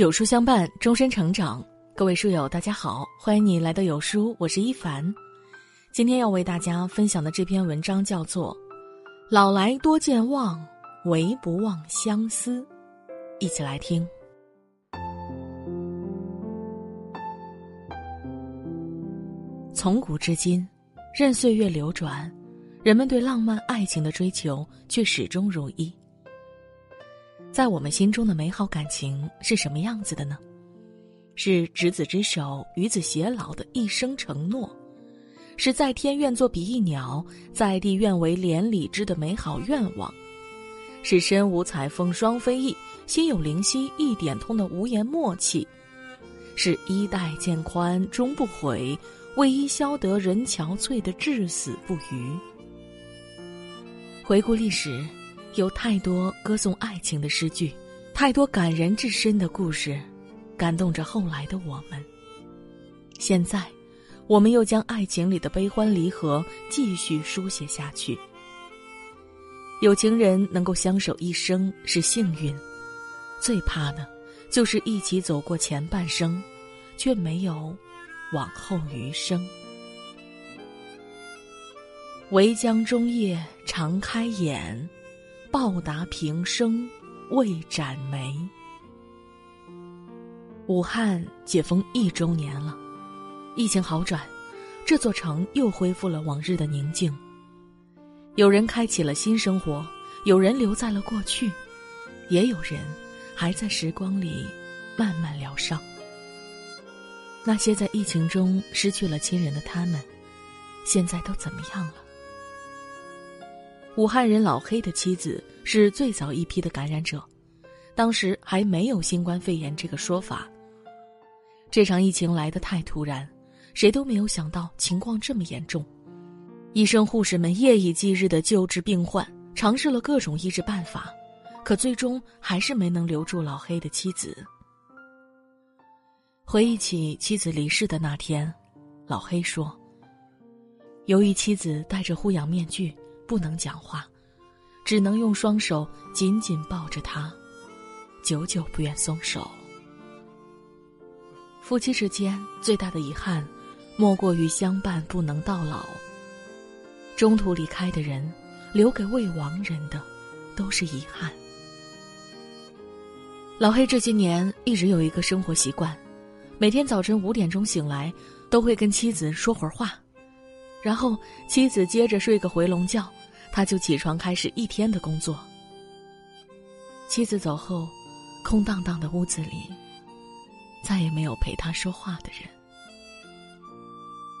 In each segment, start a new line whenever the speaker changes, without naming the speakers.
有书相伴，终身成长。各位书友，大家好，欢迎你来到有书，我是一凡。今天要为大家分享的这篇文章叫做《老来多健忘，唯不忘相思》，一起来听。从古至今，任岁月流转，人们对浪漫爱情的追求却始终如一。在我们心中的美好感情是什么样子的呢？是执子之手，与子偕老的一生承诺，是在天愿作比翼鸟，在地愿为连理枝的美好愿望，是身无彩凤双飞翼，心有灵犀一点通的无言默契，是衣带渐宽终不悔，为伊消得人憔悴的至死不渝。回顾历史。有太多歌颂爱情的诗句，太多感人至深的故事，感动着后来的我们。现在，我们又将爱情里的悲欢离合继续书写下去。有情人能够相守一生是幸运，最怕的，就是一起走过前半生，却没有往后余生。唯将中夜常开眼。报答平生未展眉。武汉解封一周年了，疫情好转，这座城又恢复了往日的宁静。有人开启了新生活，有人留在了过去，也有人还在时光里慢慢疗伤。那些在疫情中失去了亲人的他们，现在都怎么样了？武汉人老黑的妻子是最早一批的感染者，当时还没有新冠肺炎这个说法。这场疫情来得太突然，谁都没有想到情况这么严重。医生护士们夜以继日的救治病患，尝试了各种医治办法，可最终还是没能留住老黑的妻子。回忆起妻子离世的那天，老黑说：“由于妻子戴着护氧面具。”不能讲话，只能用双手紧紧抱着他，久久不愿松手。夫妻之间最大的遗憾，莫过于相伴不能到老。中途离开的人，留给未亡人的，都是遗憾。老黑这些年一直有一个生活习惯，每天早晨五点钟醒来，都会跟妻子说会儿话，然后妻子接着睡个回笼觉。他就起床开始一天的工作。妻子走后，空荡荡的屋子里，再也没有陪他说话的人。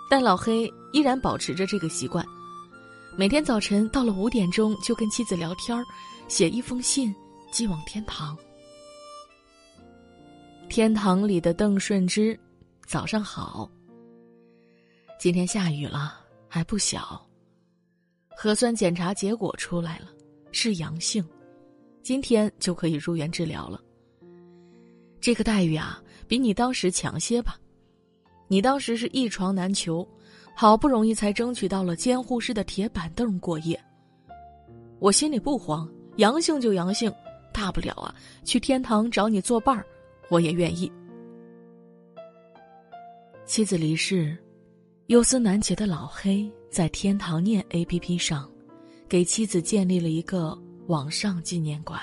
但老黑依然保持着这个习惯，每天早晨到了五点钟就跟妻子聊天写一封信寄往天堂。天堂里的邓顺之，早上好。今天下雨了，还不小。核酸检查结果出来了，是阳性，今天就可以入院治疗了。这个待遇啊，比你当时强些吧？你当时是一床难求，好不容易才争取到了监护室的铁板凳过夜。我心里不慌，阳性就阳性，大不了啊，去天堂找你作伴儿，我也愿意。妻子离世，忧思难解的老黑。在天堂念 A P P 上，给妻子建立了一个网上纪念馆。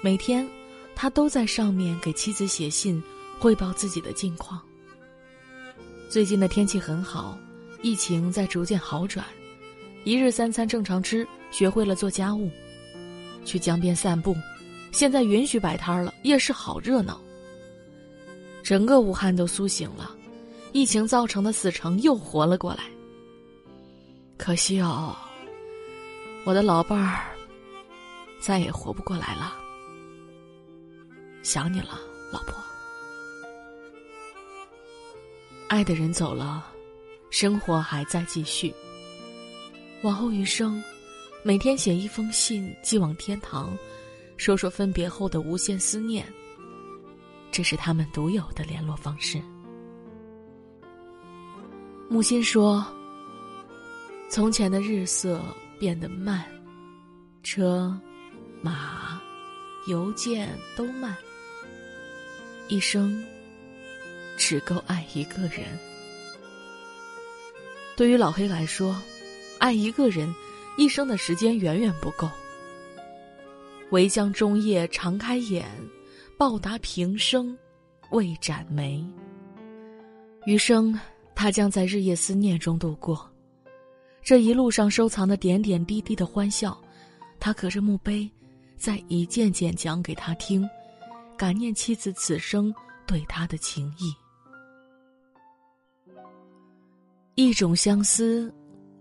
每天，他都在上面给妻子写信，汇报自己的近况。最近的天气很好，疫情在逐渐好转，一日三餐正常吃，学会了做家务，去江边散步，现在允许摆摊了，夜市好热闹。整个武汉都苏醒了。疫情造成的死城又活了过来。可惜哦，我的老伴儿再也活不过来了。想你了，老婆。爱的人走了，生活还在继续。往后余生，每天写一封信寄往天堂，说说分别后的无限思念。这是他们独有的联络方式。木心说：“从前的日色变得慢，车、马、邮件都慢，一生只够爱一个人。对于老黑来说，爱一个人，一生的时间远远不够。唯将终夜长开眼，报答平生未展眉。余生，他将在日夜思念中度过。这一路上收藏的点点滴滴的欢笑，他隔着墓碑，再一件件讲给他听，感念妻子此生对他的情谊。一种相思，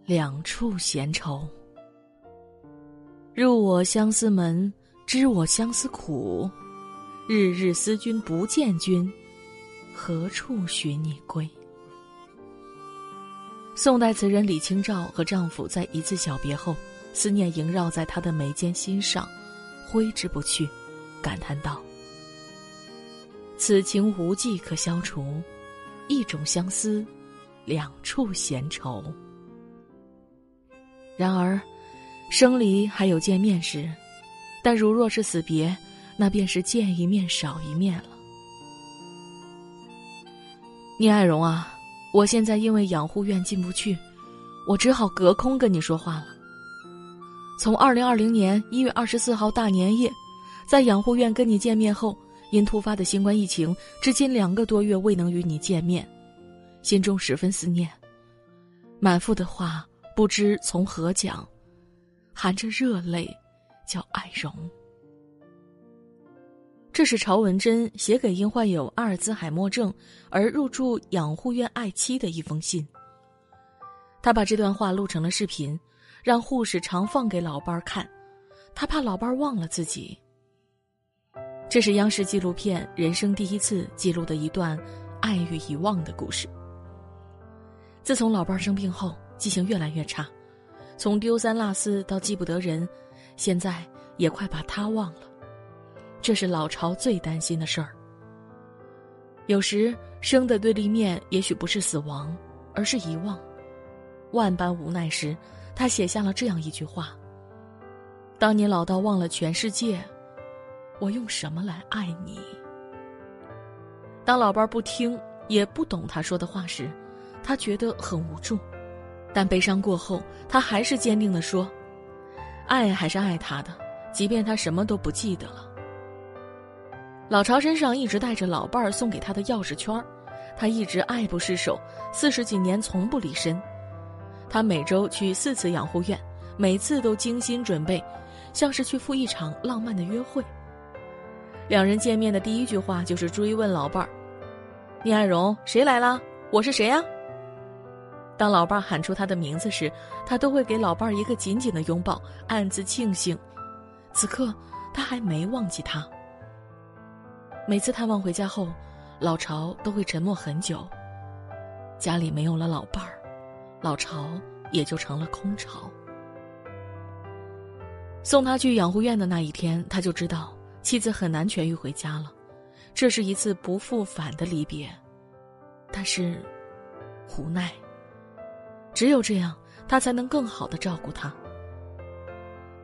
两处闲愁。入我相思门，知我相思苦。日日思君不见君，何处寻你归？宋代词人李清照和丈夫在一次小别后，思念萦绕在她的眉间心上，挥之不去，感叹道：“此情无计可消除，一种相思，两处闲愁。”然而，生离还有见面时，但如若是死别，那便是见一面少一面了。聂爱荣啊！我现在因为养护院进不去，我只好隔空跟你说话了。从二零二零年一月二十四号大年夜，在养护院跟你见面后，因突发的新冠疫情，至今两个多月未能与你见面，心中十分思念，满腹的话不知从何讲，含着热泪，叫爱荣。这是朝文珍写给因患有阿尔兹海默症而入住养护院爱妻的一封信。他把这段话录成了视频，让护士常放给老伴儿看，他怕老伴儿忘了自己。这是央视纪录片《人生第一次》记录的一段爱与遗忘的故事。自从老伴儿生病后，记性越来越差，从丢三落四到记不得人，现在也快把他忘了。这是老巢最担心的事儿。有时生的对立面也许不是死亡，而是遗忘。万般无奈时，他写下了这样一句话：“当你老到忘了全世界，我用什么来爱你？”当老伴儿不听也不懂他说的话时，他觉得很无助。但悲伤过后，他还是坚定地说：“爱还是爱他的，即便他什么都不记得了。”老巢身上一直带着老伴儿送给他的钥匙圈儿，他一直爱不释手，四十几年从不离身。他每周去四次养护院，每次都精心准备，像是去赴一场浪漫的约会。两人见面的第一句话就是追问老伴儿：“聂爱荣，谁来了？我是谁呀？”当老伴儿喊出他的名字时，他都会给老伴儿一个紧紧的拥抱，暗自庆幸，此刻他还没忘记他。每次探望回家后，老巢都会沉默很久。家里没有了老伴儿，老巢也就成了空巢。送他去养护院的那一天，他就知道妻子很难痊愈回家了，这是一次不复返的离别。但是，无奈，只有这样，他才能更好的照顾她。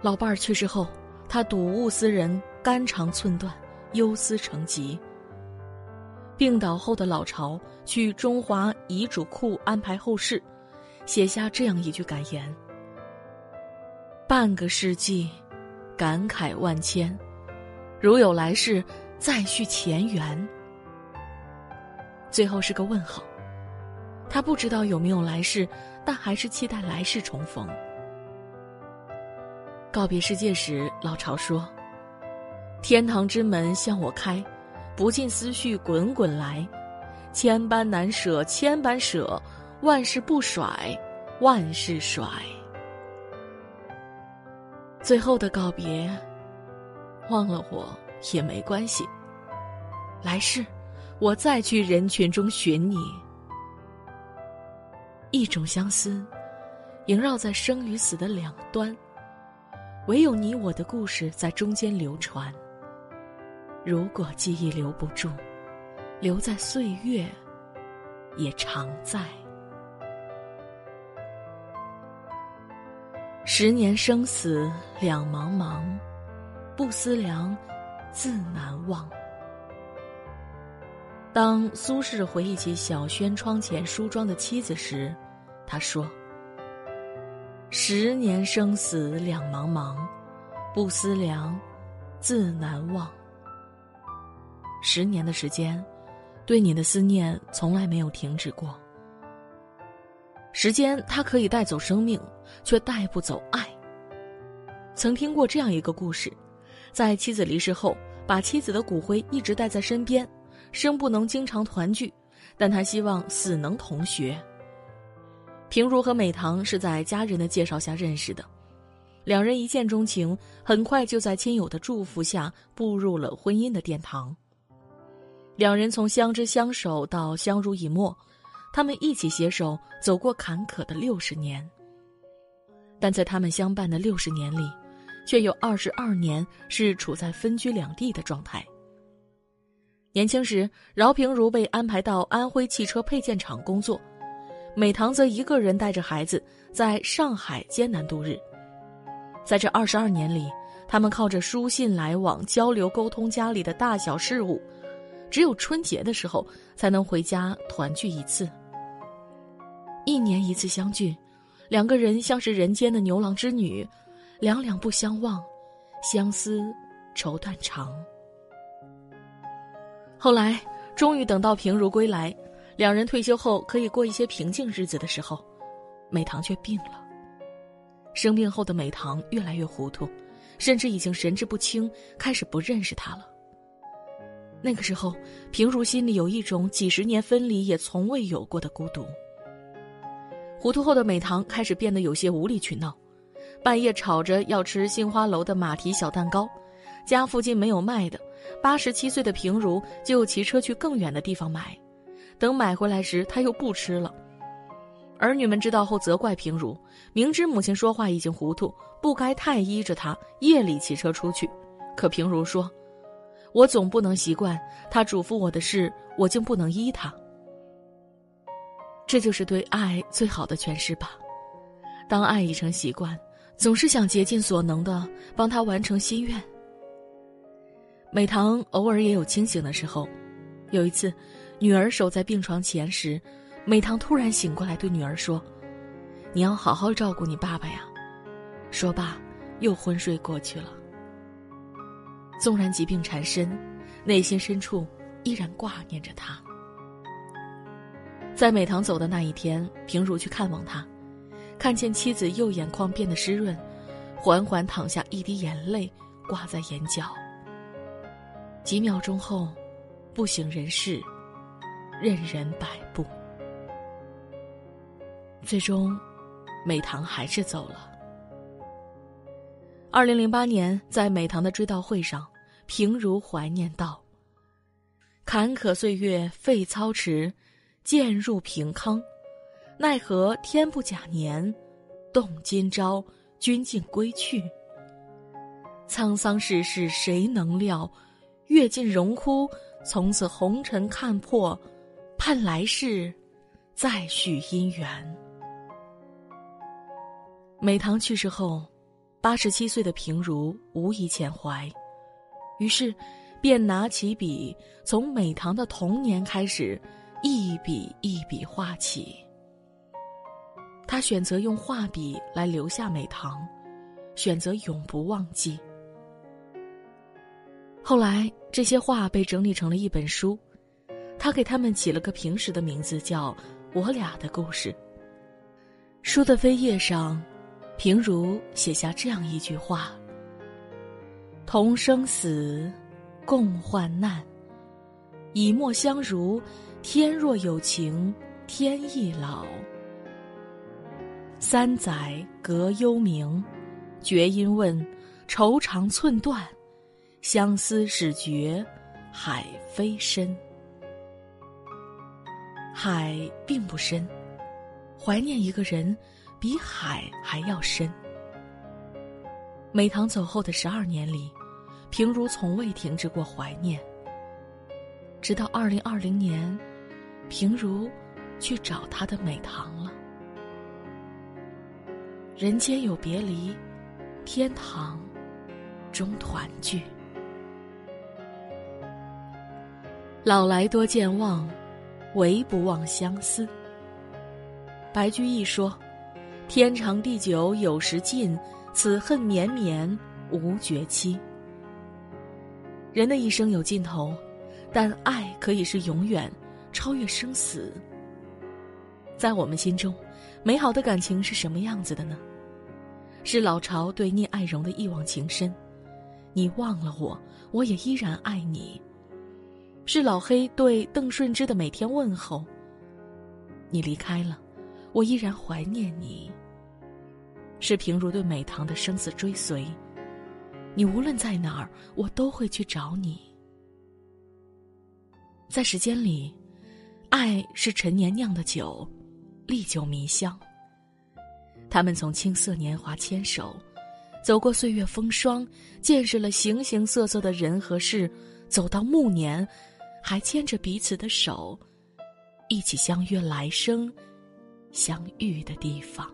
老伴儿去世后，他睹物思人，肝肠寸断。忧思成疾。病倒后的老巢去中华遗嘱库安排后事，写下这样一句感言：“半个世纪，感慨万千，如有来世，再续前缘。”最后是个问号。他不知道有没有来世，但还是期待来世重逢。告别世界时，老巢说。天堂之门向我开，不尽思绪滚滚来，千般难舍千般舍，万事不甩，万事甩。最后的告别，忘了我也没关系。来世，我再去人群中寻你。一种相思，萦绕在生与死的两端，唯有你我的故事在中间流传。如果记忆留不住，留在岁月，也常在。十年生死两茫茫，不思量，自难忘。当苏轼回忆起小轩窗前梳妆的妻子时，他说：“十年生死两茫茫，不思量，自难忘。”十年的时间，对你的思念从来没有停止过。时间它可以带走生命，却带不走爱。曾听过这样一个故事，在妻子离世后，把妻子的骨灰一直带在身边。生不能经常团聚，但他希望死能同学。平如和美棠是在家人的介绍下认识的，两人一见钟情，很快就在亲友的祝福下步入了婚姻的殿堂。两人从相知相守到相濡以沫，他们一起携手走过坎坷的六十年。但在他们相伴的六十年里，却有二十二年是处在分居两地的状态。年轻时，饶平如被安排到安徽汽车配件厂工作，美棠则一个人带着孩子在上海艰难度日。在这二十二年里，他们靠着书信来往、交流沟通家里的大小事务，只有春节的时候才能回家团聚一次。一年一次相聚，两个人像是人间的牛郎织女，两两不相忘，相思愁断肠。后来，终于等到平如归来，两人退休后可以过一些平静日子的时候，美棠却病了。生病后的美棠越来越糊涂，甚至已经神志不清，开始不认识他了。那个时候，平如心里有一种几十年分离也从未有过的孤独。糊涂后的美棠开始变得有些无理取闹，半夜吵着要吃杏花楼的马蹄小蛋糕，家附近没有卖的。八十七岁的平如就骑车去更远的地方买，等买回来时，他又不吃了。儿女们知道后责怪平如，明知母亲说话已经糊涂，不该太依着她，夜里骑车出去。可平如说：“我总不能习惯他嘱咐我的事，我竟不能依他。”这就是对爱最好的诠释吧。当爱已成习惯，总是想竭尽所能的帮他完成心愿。美棠偶尔也有清醒的时候。有一次，女儿守在病床前时，美棠突然醒过来，对女儿说：“你要好好照顾你爸爸呀。”说罢，又昏睡过去了。纵然疾病缠身，内心深处依然挂念着他。在美棠走的那一天，平如去看望他，看见妻子右眼眶变得湿润，缓缓淌下一滴眼泪，挂在眼角。几秒钟后，不省人事，任人摆布。最终，美棠还是走了。二零零八年，在美棠的追悼会上，平如怀念道：“坎坷岁月费操持，渐入平康，奈何天不假年，动今朝，君竟归去。沧桑世事谁能料？”阅尽荣枯，从此红尘看破，盼来世再续姻缘。美棠去世后，八十七岁的平如无以遣怀，于是便拿起笔，从美棠的童年开始，一笔一笔画起。他选择用画笔来留下美棠，选择永不忘记。后来，这些画被整理成了一本书，他给他们起了个平时的名字，叫《我俩的故事》。书的扉页上，平如写下这样一句话：“同生死，共患难，以沫相濡，天若有情天亦老。三载隔幽冥，绝音问，愁肠寸断。”相思始觉海非深，海并不深，怀念一个人比海还要深。美棠走后的十二年里，平如从未停止过怀念。直到二零二零年，平如去找他的美棠了。人间有别离，天堂中团聚。老来多健忘，唯不忘相思。白居易说：“天长地久有时尽，此恨绵绵无绝期。”人的一生有尽头，但爱可以是永远，超越生死。在我们心中，美好的感情是什么样子的呢？是老巢对聂爱荣的一往情深，你忘了我，我也依然爱你。是老黑对邓顺之的每天问候。你离开了，我依然怀念你。是平如对美棠的生死追随。你无论在哪儿，我都会去找你。在时间里，爱是陈年酿的酒，历久弥香。他们从青涩年华牵手，走过岁月风霜，见识了形形色色的人和事，走到暮年，还牵着彼此的手，一起相约来生相遇的地方。